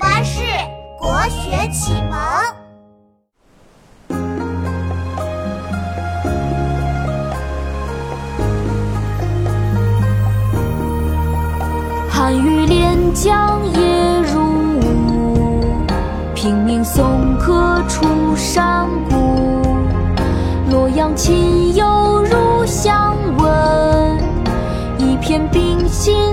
巴士国学启蒙。寒雨连江夜入吴，平明送客出山谷。洛阳亲友如相问，一片冰心